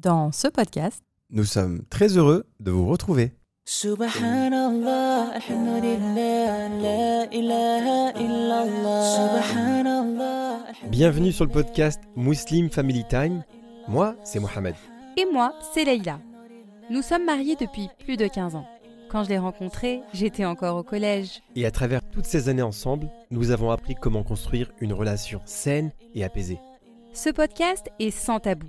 Dans ce podcast, Nous sommes très heureux de vous retrouver. Subhanallah, alhamdulillah, la ilaha illallah. Subhanallah. Bienvenue sur le podcast Muslim Family Time. Moi, c'est Mohamed. et moi, c'est Leïla. Nous sommes mariés depuis plus de 15 ans. Quand je l'ai rencontré, j'étais encore au collège. Et à travers toutes ces années ensemble, nous avons appris comment construire une relation saine et apaisée. Ce podcast est sans tabou.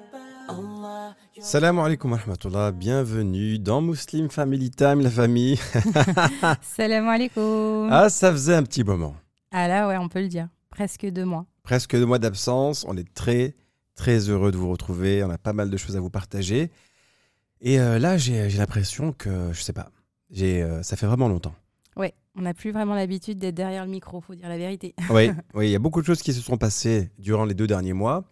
Salam alaikum wa rahmatullah, bienvenue dans Muslim Family Time, la famille. Salam alaikum. Ah, ça faisait un petit moment. Ah là, ouais, on peut le dire. Presque deux mois. Presque deux mois d'absence, on est très très heureux de vous retrouver, on a pas mal de choses à vous partager. Et euh, là, j'ai l'impression que, je sais pas, j'ai, euh, ça fait vraiment longtemps. Ouais, on n'a plus vraiment l'habitude d'être derrière le micro, faut dire la vérité. Oui, oui, il y a beaucoup de choses qui se sont passées durant les deux derniers mois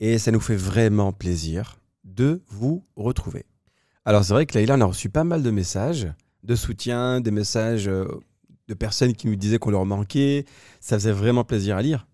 et ça nous fait vraiment plaisir de vous retrouver. Alors c'est vrai que Laïla, on a reçu pas mal de messages de soutien, des messages euh, de personnes qui nous disaient qu'on leur manquait. Ça faisait vraiment plaisir à lire.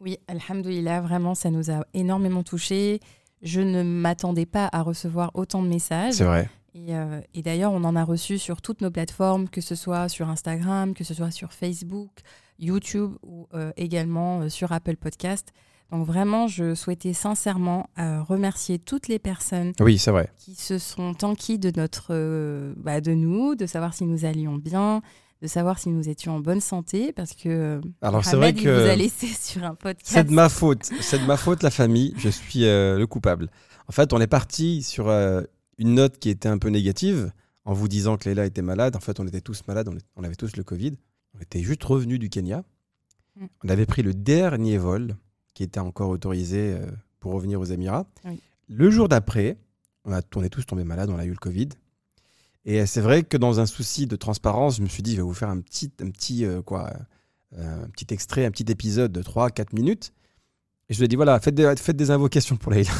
Oui, alhamdoulilah, vraiment, ça nous a énormément touchés. Je ne m'attendais pas à recevoir autant de messages. C'est vrai. Et, euh, et d'ailleurs, on en a reçu sur toutes nos plateformes, que ce soit sur Instagram, que ce soit sur Facebook, YouTube ou euh, également euh, sur Apple Podcast. Donc vraiment, je souhaitais sincèrement euh, remercier toutes les personnes Oui, c'est vrai. qui se sont enquis de notre, euh, bah, de nous, de savoir si nous allions bien, de savoir si nous étions en bonne santé, parce que euh, Alors c'est vrai il vous a que laissé sur un podcast. c'est de ma faute. C'est de ma faute, la famille. Je suis euh, le coupable. En fait, on est parti sur euh, une note qui était un peu négative en vous disant que Leila était malade. En fait, on était tous malades. On, avait tous le Covid. On était juste revenus du Kenya. Mm. On avait pris le dernier vol qui était encore autorisé euh, pour revenir aux Émirats. Oui. Le jour d'après, on, a- on est tous tombés malades. On a eu le Covid. Et euh, c'est vrai que dans un souci de transparence, je me suis dit, je vais vous faire un petit, un petit, euh, quoi, euh, un petit extrait, un petit épisode de 3-4 minutes. Et je lui ai dit, voilà, faites des, faites des invocations pour Leïla.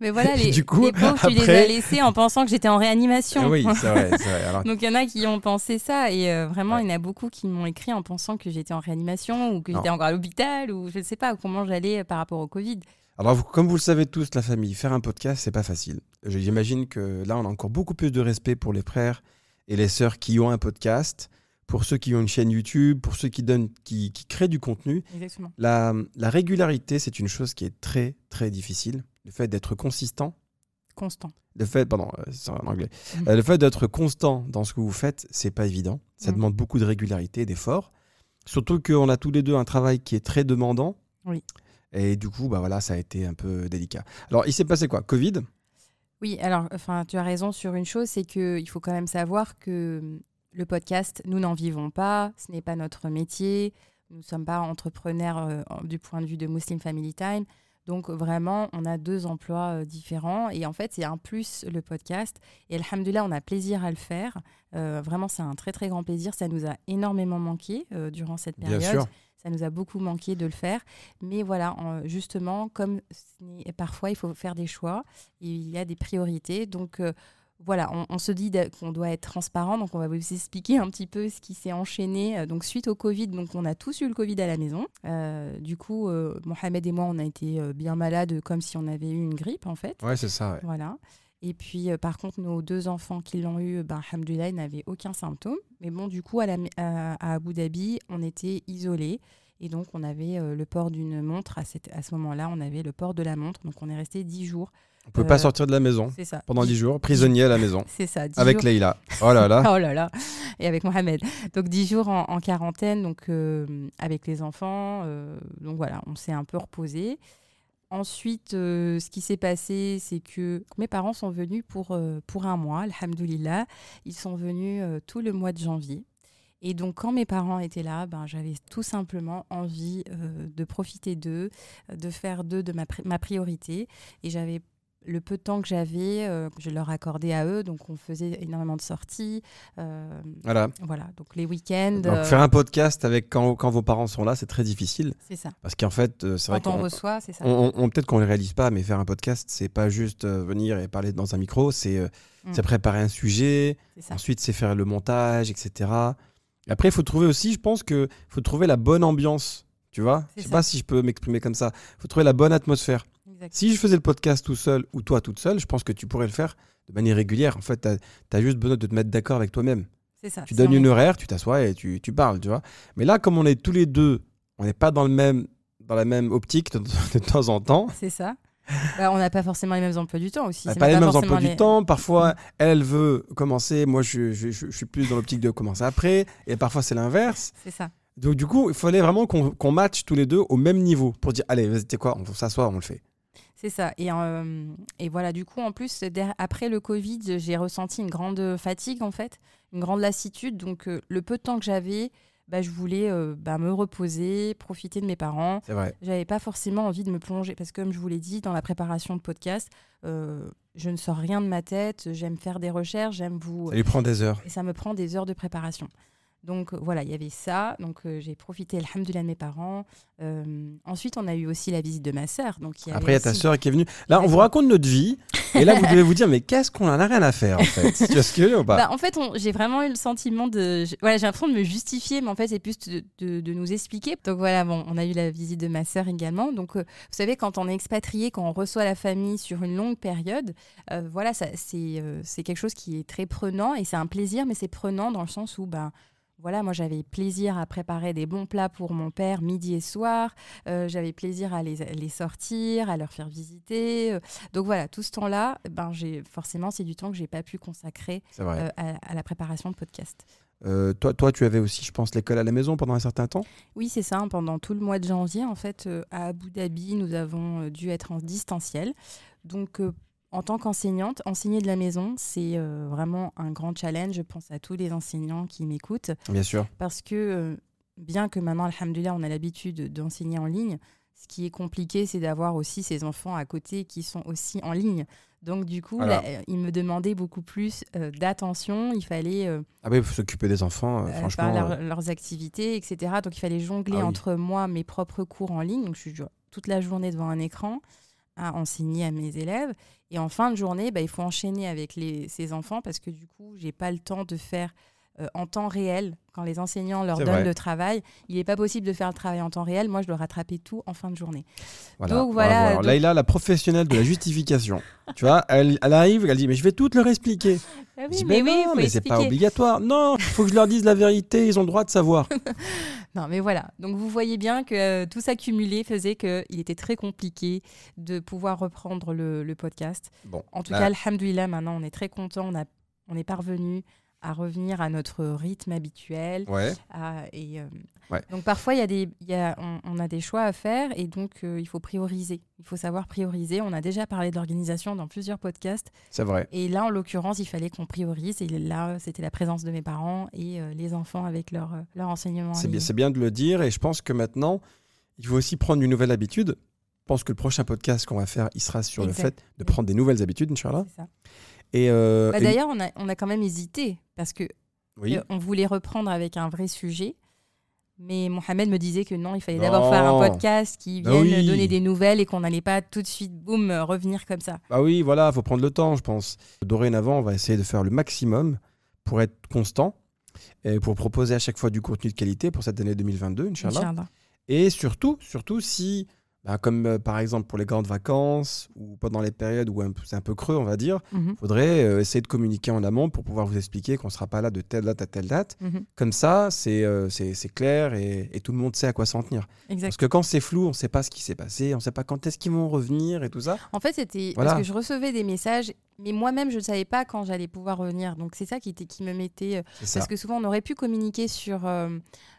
Mais voilà, les, du coup, les pauvres, tu les après- as laissés en pensant que j'étais en réanimation. Oui, c'est vrai, c'est vrai. Alors, Donc il y en a qui ont pensé ça et euh, vraiment Ouais. il y en a beaucoup qui m'ont écrit en pensant que j'étais en réanimation ou que j'étais encore à l'hôpital ou je ne sais pas comment j'allais par rapport au Covid. alors vous- comme vous le savez tous, la famille, faire un podcast, c'est pas facile. J'imagine que là, on a encore beaucoup plus de respect pour les frères et les sœurs qui ont un podcast, pour ceux qui ont une chaîne YouTube, pour ceux qui, donnent, qui, qui créent du contenu. Exactement. La, la régularité, c'est une chose qui est très, très difficile. Le fait d'être consistant, Constant. le fait, pardon, euh, c'est en anglais. Euh, le fait d'être constant dans ce que vous faites, c'est pas évident. Ça Mhm. demande beaucoup de régularité, d'effort. Surtout qu'on a tous les deux un travail qui est très demandant. Oui. Et du coup, bah voilà, ça a été un peu délicat. Alors, il s'est passé quoi? Covid? Oui, alors enfin tu as raison sur une chose, c'est que il faut quand même savoir que le podcast, nous n'en vivons pas, ce n'est pas notre métier, nous ne sommes pas entrepreneurs euh, du point de vue de Muslim Family Time. Donc vraiment, on a deux emplois euh, différents et en fait, c'est un plus le podcast. Et alhamdoulilah, on a plaisir à le faire. Euh, vraiment, c'est un très très grand plaisir. Ça nous a énormément manqué euh, durant cette Bien période. sûr. Ça nous a beaucoup manqué de le faire. Mais voilà, en- justement, comme parfois il faut faire des choix, il y a des priorités. Donc euh, voilà, on, on se dit qu'on doit être transparent. Donc on va vous expliquer un petit peu ce qui s'est enchaîné. Euh, Donc suite au Covid, donc on a tous eu le Covid à la maison. Euh, du coup, euh, Mohamed et moi, on a été euh, bien malades, comme si on avait eu une grippe en fait. Ouais, c'est ça. ouais. Voilà. Et puis, euh, par contre, nos deux enfants qui l'ont eu, ben, n'avaient aucun symptôme. Mais bon, du coup, à, la, à, à Abu Dhabi, on était isolés. Et donc, on avait euh, le port d'une montre. À, cette- à ce moment-là, on avait le port de la montre. Donc, on est resté dix jours. On peut pas Euh, sortir de la maison ça. pendant Dix- 10 jours, prisonnier à la maison, C'est ça. avec jours. Leïla. Oh là là. Oh là là, et avec Mohamed. Donc 10 jours en, en quarantaine, donc euh, avec les enfants. euh, donc voilà, on s'est un peu reposé. Ensuite, ce qui s'est passé, c'est que mes parents sont venus pour, pour un mois, alhamdoulilah. Ils sont venus tout le mois de janvier. Et donc, quand mes parents étaient là, ben, j'avais tout simplement envie euh, de profiter d'eux, de faire d'eux de ma, pri- ma priorité. Et j'avais le peu de temps que j'avais, euh, je leur accordais à eux. Donc, on faisait énormément de sorties. euh, Voilà. voilà, donc les week-ends. Donc euh, faire un podcast avec quand, quand vos parents sont là, c'est très difficile. c'est ça. Parce qu'en fait, euh, c'est vrai Quand on reçoit, c'est ça. on- on- peut-être qu'on ne le réalise pas, mais faire un podcast, c'est pas juste venir et parler dans un micro, c'est Mm. préparer un sujet, ensuite c'est faire le montage, etc. Et après, il faut trouver aussi, je pense que faut trouver la bonne ambiance, tu vois Je sais ça. pas si je peux m'exprimer comme ça. Il faut trouver la bonne atmosphère. Si je faisais le podcast tout seul ou toi toute seule, je pense que tu pourrais le faire de manière régulière. En fait, tu as, juste besoin de te mettre d'accord avec toi-même. C'est ça. Tu donnes une horaire, tu t'assois et tu, tu parles, tu vois. Mais là, comme on est tous les deux, on n'est pas dans, le même, dans la même optique de, de temps en temps. C'est ça. Bah, on n'a pas forcément les mêmes emplois du temps aussi. On n'a C'est pas les même mêmes emplois du temps. Parfois, elle elle veut commencer. Moi, je, je- je- je suis plus dans l'optique de commencer après. Et parfois, c'est l'inverse. C'est ça. Donc, du coup, il fallait vraiment qu'on qu'on matche tous les deux au même niveau pour dire allez, vas-y, tu sais quoi, on s'assoit, on le fait. C'est ça. Et, euh, et voilà, du coup, en plus, après le Covid, j'ai ressenti une grande fatigue, en fait, une grande lassitude. Donc, euh, le peu de temps que j'avais, bah, je voulais euh, bah, me reposer, profiter de mes parents. C'est vrai. J'avais pas forcément envie de me plonger parce que, comme je vous l'ai dit, dans la préparation de podcast, je ne sors rien de ma tête. J'aime faire des recherches, j'aime vous. Ça lui prend des heures. Et ça me prend des heures de préparation. Donc euh, voilà, il y avait ça. Donc euh, j'ai profité, alhamdoulilah, de mes parents. Euh, ensuite, on a eu aussi la visite de ma sœur. Donc, y Après, il y a ta aussi- sœur qui est venue. Là, on vous raconte notre vie. Et là, vous devez vous dire, mais qu'est-ce qu'on en a rien à faire, en fait? Tu vois ce que je ou pas? Bah, en fait, on- j'ai vraiment eu le sentiment de. Voilà, j'ai l'impression de me justifier, mais en fait, c'est plus de, de- de nous expliquer. Donc voilà, bon, on a eu la visite de ma sœur également. Donc, euh, vous savez, quand on est expatrié, quand on reçoit la famille sur une longue période, voilà, ça, c'est c'est quelque chose qui est très prenant et c'est un plaisir, mais c'est prenant dans le sens où, ben. Voilà, moi j'avais plaisir à préparer des bons plats pour mon père midi et soir. Euh, j'avais plaisir à les, les sortir, à leur faire visiter. Euh, Donc voilà, tout ce temps-là, ben j'ai forcément c'est du temps que j'ai pas pu consacrer euh, à, à la préparation de podcast. Euh, toi, toi, tu avais aussi, je pense, l'école à la maison pendant un certain temps? Oui, c'est ça. hein, Pendant tout le mois de janvier, en fait, à Abu Dhabi, nous avons dû être en distanciel. Donc, en tant qu'enseignante, enseigner de la maison, c'est euh, vraiment un grand challenge. Je pense à tous les enseignants qui m'écoutent. Bien sûr. Parce que, euh, bien que maintenant, alhamdoulilah, on a l'habitude d'enseigner en ligne, ce qui est compliqué, c'est d'avoir aussi ces enfants à côté qui sont aussi en ligne. Donc, du coup, Voilà. là, euh, ils me demandaient beaucoup plus euh, d'attention. Il fallait... euh, Ah oui, il faut s'occuper des enfants, euh, euh, franchement. leur- leurs activités, etc. Donc il fallait jongler Ah oui. entre moi, mes propres cours en ligne. Donc je suis toute la journée devant un écran à enseigner à mes élèves. Et en fin de journée, bah, il faut enchaîner avec les, ces enfants parce que du coup, j'ai pas le temps de faire euh, en temps réel. Quand les enseignants leur donnent vrai. le travail, il n'est pas possible de faire le travail en temps réel. Moi, je dois rattraper tout en fin de journée. voilà. donc voilà, Alors, donc- Laïla, la professionnelle de la justification. tu vois, elle, elle arrive, elle dit, mais je vais tout leur expliquer. Ah Je oui, dis, mais mais oui, non, mais c'est pas obligatoire. Non, il faut que je leur dise la vérité, ils ont le droit de savoir. Non, mais voilà. Donc, vous voyez bien que euh, tout ça cumulé faisait qu'il était très compliqué de pouvoir reprendre le, le podcast. Bon, En tout bah, cas, alhamdoulilah, maintenant, on est très content. On, a, on est parvenu à revenir à notre rythme habituel. Ouais. à- et, euh, Ouais. Donc, parfois, y a des, y a, on, on a des choix à faire et donc, euh, il faut prioriser. Il faut savoir prioriser. On a déjà parlé de l'organisation dans plusieurs podcasts. C'est vrai. Et là, en l'occurrence, il fallait qu'on priorise. Et là, c'était la présence de mes parents et euh, les enfants avec leur, leur enseignement. bien, c'est bien de le dire et je pense que maintenant, il faut aussi prendre une nouvelle habitude. Je pense que le prochain podcast qu'on va faire, il sera sur Exact. le fait de prendre des nouvelles habitudes, Inch'Allah. C'est ça. Et, euh, Bah, et- D'ailleurs, on a, on a quand même hésité parce que oui. Euh, on voulait reprendre avec un vrai sujet. Mais Mohamed me disait que non, il fallait d'abord faire un podcast qui Bah vienne oui. donner des nouvelles et qu'on n'allait pas tout de suite, boum, revenir comme ça. Bah oui, voilà, faut prendre le temps, je pense. Dorénavant, on va essayer de faire le maximum pour être constant et pour proposer à chaque fois du contenu de qualité pour cette année 2022, Inch'Allah. Inch'Allah. Et surtout, surtout si, bah, comme euh, par exemple pour les grandes vacances ou pendant les périodes où c'est un peu creux, on va dire, Mhm, il faudrait euh, essayer de communiquer en amont pour pouvoir vous expliquer qu'on ne sera pas là de telle date à telle date. mhm. Comme ça, c'est euh, clair et, et tout le monde sait à quoi s'en tenir. Exact. Parce que quand c'est flou, on ne sait pas ce qui s'est passé, on ne sait pas quand est-ce qu'ils vont revenir et tout ça. En fait, c'était Voilà. parce que je recevais des messages, mais moi-même, je ne savais pas quand j'allais pouvoir revenir. Donc, c'est ça qui, était, qui me mettait. euh. Parce que souvent, on aurait pu communiquer sur, euh,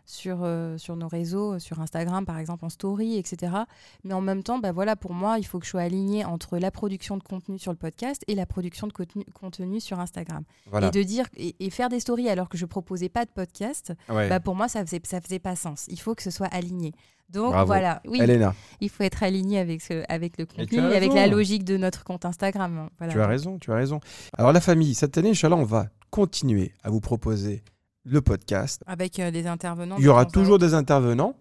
sur, euh, sur nos réseaux, sur Instagram, par exemple, en story, etc. Mais en même temps, bah voilà, pour moi, il faut que je sois alignée entre la production de contenu sur le podcast et la production de contenu, contenu sur Instagram. Voilà. Et de dire et, et faire des stories alors que je proposais pas de podcast, Ouais. bah pour moi ça faisait ça faisait pas sens. Il faut que ce soit aligné. Donc Bravo. voilà, oui, Elena, il faut être aligné avec, ce, avec le contenu et avec la logique de notre compte Instagram. Voilà. tu as raison, tu as raison. Alors la famille, cette année, Inch'Allah, on va continuer à vous proposer le podcast. Avec euh, des intervenants. Il y aura toujours des intervenants.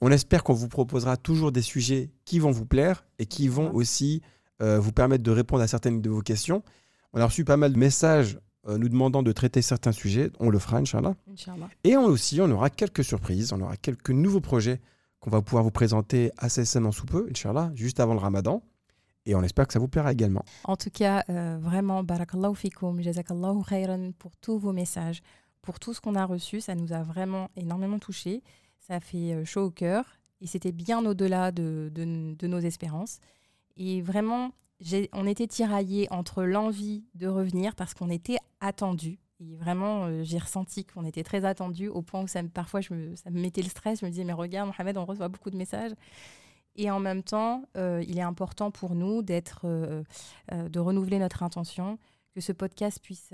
On espère qu'on vous proposera toujours des sujets qui vont vous plaire et qui vont aussi euh, vous permettre de répondre à certaines de vos questions. On a reçu pas mal de messages euh, nous demandant de traiter certains sujets. On le fera, Inch'Allah. Inch'Allah. Et on aussi, on aura quelques surprises, on aura quelques nouveaux projets qu'on va pouvoir vous présenter assez seulement sous peu, Inch'Allah, juste avant le ramadan. Et on espère que ça vous plaira également. En tout cas, euh, vraiment, barakallahu fikoum, jazakallahu khairan pour tous vos messages, pour tout ce qu'on a reçu. Ça nous a vraiment énormément touchés. Ça fait euh, chaud au cœur et c'était bien au-delà de, de- nos espérances. Et vraiment, on était tiraillés entre l'envie de revenir parce qu'on était attendus. Et vraiment, euh, j'ai ressenti qu'on était très attendus au point où ça parfois ça me mettait le stress. Je me disais, mais regarde, Mohamed, on reçoit beaucoup de messages. Et en même temps, euh, il est important pour nous d'être, euh, de renouveler notre intention, que ce podcast puisse,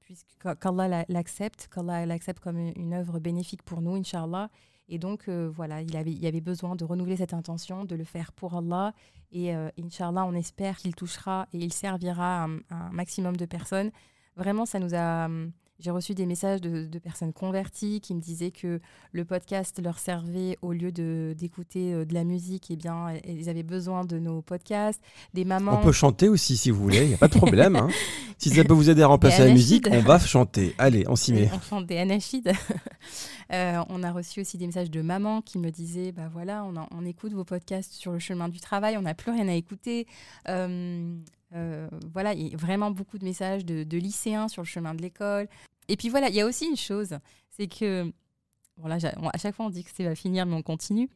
puisse qu'Allah la- l'accepte, qu'Allah l'accepte comme une, œuvre bénéfique pour nous, Inch'Allah. Et donc, voilà, il, avait, il y avait besoin de renouveler cette intention, de le faire pour Allah. Et Inch'Allah, on espère qu'il touchera et il servira un maximum de personnes. Vraiment, ça nous a. hum, J'ai reçu des messages de, de personnes converties qui me disaient que le podcast leur servait au lieu de- d'écouter euh, de la musique, et bien, ils avaient besoin de nos podcasts. Des mamans. On peut chanter aussi si vous voulez, il n'y a pas de problème. hein. Si ça peut vous aider à remplacer la musique, on va chanter. Allez, on s'y met. On chante des anachides. Euh, on a reçu aussi des messages de mamans qui me disaient bah voilà, on, en- on écoute vos podcasts sur le chemin du travail, on n'a plus rien à écouter. Euh, euh, voilà, il y a vraiment beaucoup de messages de, lycéens sur le chemin de l'école. Et puis voilà, il y a aussi une chose, c'est que bon à chaque fois on dit que c'est va finir, mais on continue.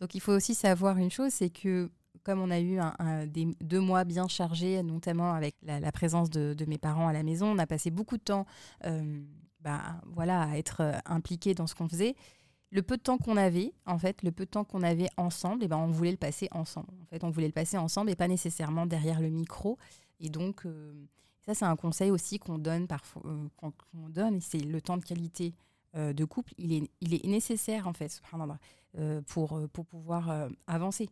Donc il faut aussi savoir une chose, c'est que comme on a eu des deux mois bien chargés, notamment avec la, présence de, mes parents à la maison, on a passé beaucoup de temps euh, bah, voilà, à être euh, impliqué dans ce qu'on faisait. Le peu de temps qu'on avait, en fait, le peu de temps qu'on avait ensemble, et ben, on voulait le passer ensemble. En fait, on voulait le passer ensemble et pas nécessairement derrière le micro. Et donc, euh, ça, c'est un conseil aussi qu'on donne parfois, euh, qu'on donne, c'est le temps de qualité euh, de couple. Il est, nécessaire, en fait, pour, pour pouvoir avancer.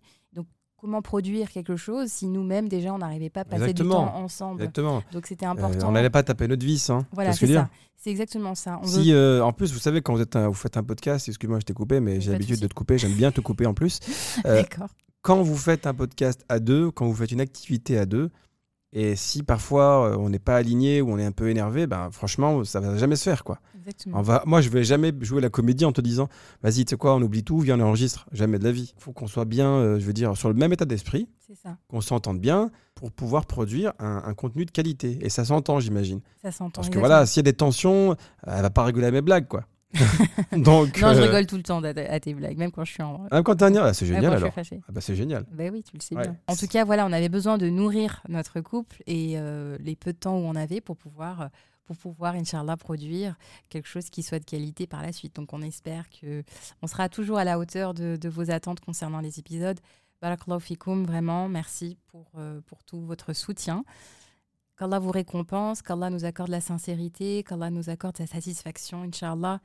Comment produire quelque chose si nous-mêmes, déjà, on n'arrivait pas à passer Exactement. du temps ensemble Exactement. Donc, c'était Euh, important. on n'allait pas taper notre vis. Hein. Voilà, ce c'est ça. C'est exactement ça. On Si, veut- euh, en plus, vous savez, quand vous, êtes un- vous faites un podcast, excuse-moi, je t'ai coupé, mais j'ai l'habitude de te couper, j'aime bien te couper en plus. Euh, D'accord. quand vous faites un podcast à deux, quand vous faites une activité à deux, et si parfois euh, on n'est pas aligné ou on est un peu énervé, ben franchement, ça va jamais se faire quoi. Exactement. On va, moi, je vais jamais jouer la comédie en te disant, vas-y, tu sais quoi, on oublie tout, viens, on enregistre. Jamais de la vie. Il faut qu'on soit bien, euh, je veux dire, sur le même état d'esprit, qu'on s'entende bien pour pouvoir produire un, un contenu de qualité. Et ça s'entend, j'imagine. Ça s'entend. Parce que exactement. voilà, s'il y a des tensions, elle va pas rigoler à mes blagues, quoi. Donc, Non, je euh, rigole tout le temps à, tes blagues, même quand je suis en. Même quand t'es ah, c'est génial alors. Ah bah, c'est génial. Ben oui, tu le sais Ouais. bien. En tout cas, voilà, on avait besoin de nourrir notre couple et euh, les peu de temps où on avait pour pouvoir, pour pouvoir, Inch'Allah, produire quelque chose qui soit de qualité par la suite. Donc, on espère que on sera toujours à la hauteur de, de vos attentes concernant les épisodes. Barakallahu fikoum, vraiment, merci pour, euh, pour tout votre soutien. Qu'Allah vous récompense, qu'Allah nous accorde la sincérité, qu'Allah nous accorde sa satisfaction, Inch'Allah.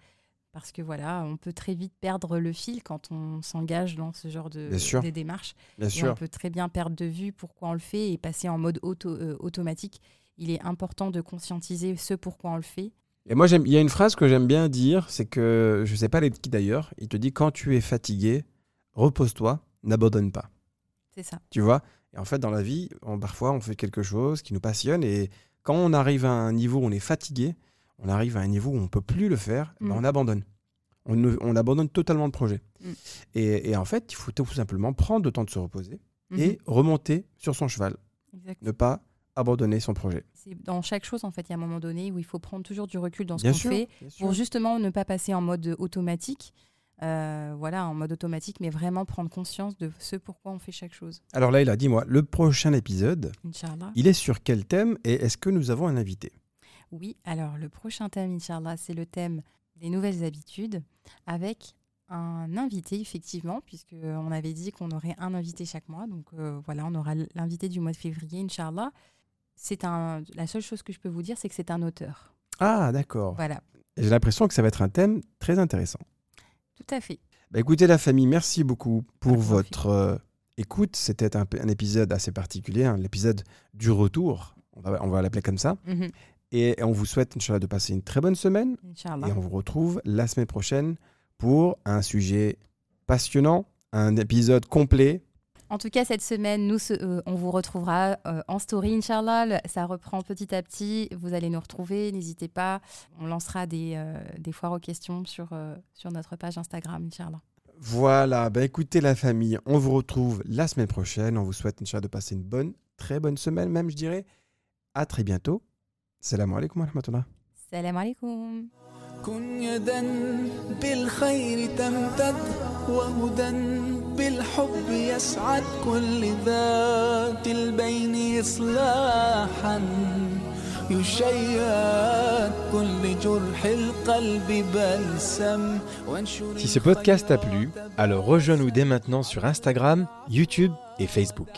Parce que voilà, on peut très vite perdre le fil quand on s'engage dans ce genre de, de démarches. Bien Et on peut très bien perdre de vue pourquoi on le fait et passer en mode auto, euh, automatique. Il est important de conscientiser ce pourquoi on le fait. Et moi, il y a une phrase que j'aime bien dire, c'est que, je sais pas les qui d'ailleurs, il te dit quand tu es fatigué, repose-toi, n'abandonne pas. C'est ça. Tu vois? Et en fait, dans la vie, on- parfois, on fait quelque chose qui nous passionne et quand on arrive à un niveau où on est fatigué, on arrive à un niveau où on peut plus le faire, ben, Mm. on abandonne. On, ne- on abandonne totalement le projet. Mm. Et, et en fait, il faut tout simplement prendre le temps de se reposer Mhm. et remonter sur son cheval, ne pas abandonner son projet. C'est dans chaque chose, en fait, il y a un moment donné où il faut prendre toujours du recul dans ce qu'on fait pour justement ne pas passer en mode automatique. Euh, voilà, en mode automatique, mais vraiment prendre conscience de ce pourquoi on fait chaque chose. Alors là, il a dis-moi, le prochain épisode, il est sur quel thème et est-ce que nous avons un invité? Oui, alors le prochain thème, Inch'Allah, c'est le thème des nouvelles habitudes avec un invité, effectivement, puisqu'on avait dit qu'on aurait un invité chaque mois. Donc euh, voilà, on aura l'invité du mois de février, Inch'Allah. C'est un, la seule chose que je peux vous dire, c'est que c'est un auteur. Ah, d'accord. Voilà, J'ai l'impression que ça va être un thème très intéressant. tout à fait. Bah, écoutez la famille, merci beaucoup pour votre euh, écoute. C'était un, un épisode assez particulier, hein, l'épisode du retour. On va, on va l'appeler comme ça. Mhm. Et on vous souhaite, Inch'Allah, de passer une très bonne semaine. Inch'Allah. Et on vous retrouve la semaine prochaine pour un sujet passionnant, un épisode complet. En tout cas, cette semaine, nous, euh, on vous retrouvera euh, en story, Inch'Allah. Ça reprend petit à petit. Vous allez nous retrouver. N'hésitez pas. On lancera des, euh, des foires aux questions sur, sur notre page Instagram, Inch'Allah. Voilà, bah écoutez la famille, on vous retrouve la semaine prochaine. On vous souhaite, Inch'Allah, de passer une bonne, très bonne semaine même, je dirais. À très bientôt. Salam alaikum wa rahmatullah. Salam alaikum. كن يدا بالخير تمتد وهدى بالحب يسعد كل ذات البين إصلاحا يشيد كل جرح القلب بلسم وانشر Si ce podcast t'a plu, alors rejoins-nous dès maintenant sur Instagram, YouTube et Facebook.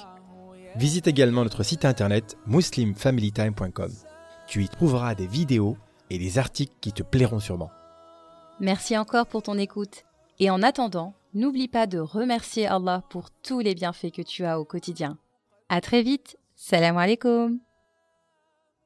Visite également notre site internet muslimfamilytime.com. Tu y trouveras des vidéos et des articles qui te plairont sûrement. Merci encore pour ton écoute. Et en attendant, n'oublie pas de remercier Allah pour tous les bienfaits que tu as au quotidien. À très vite. Salam alaikum.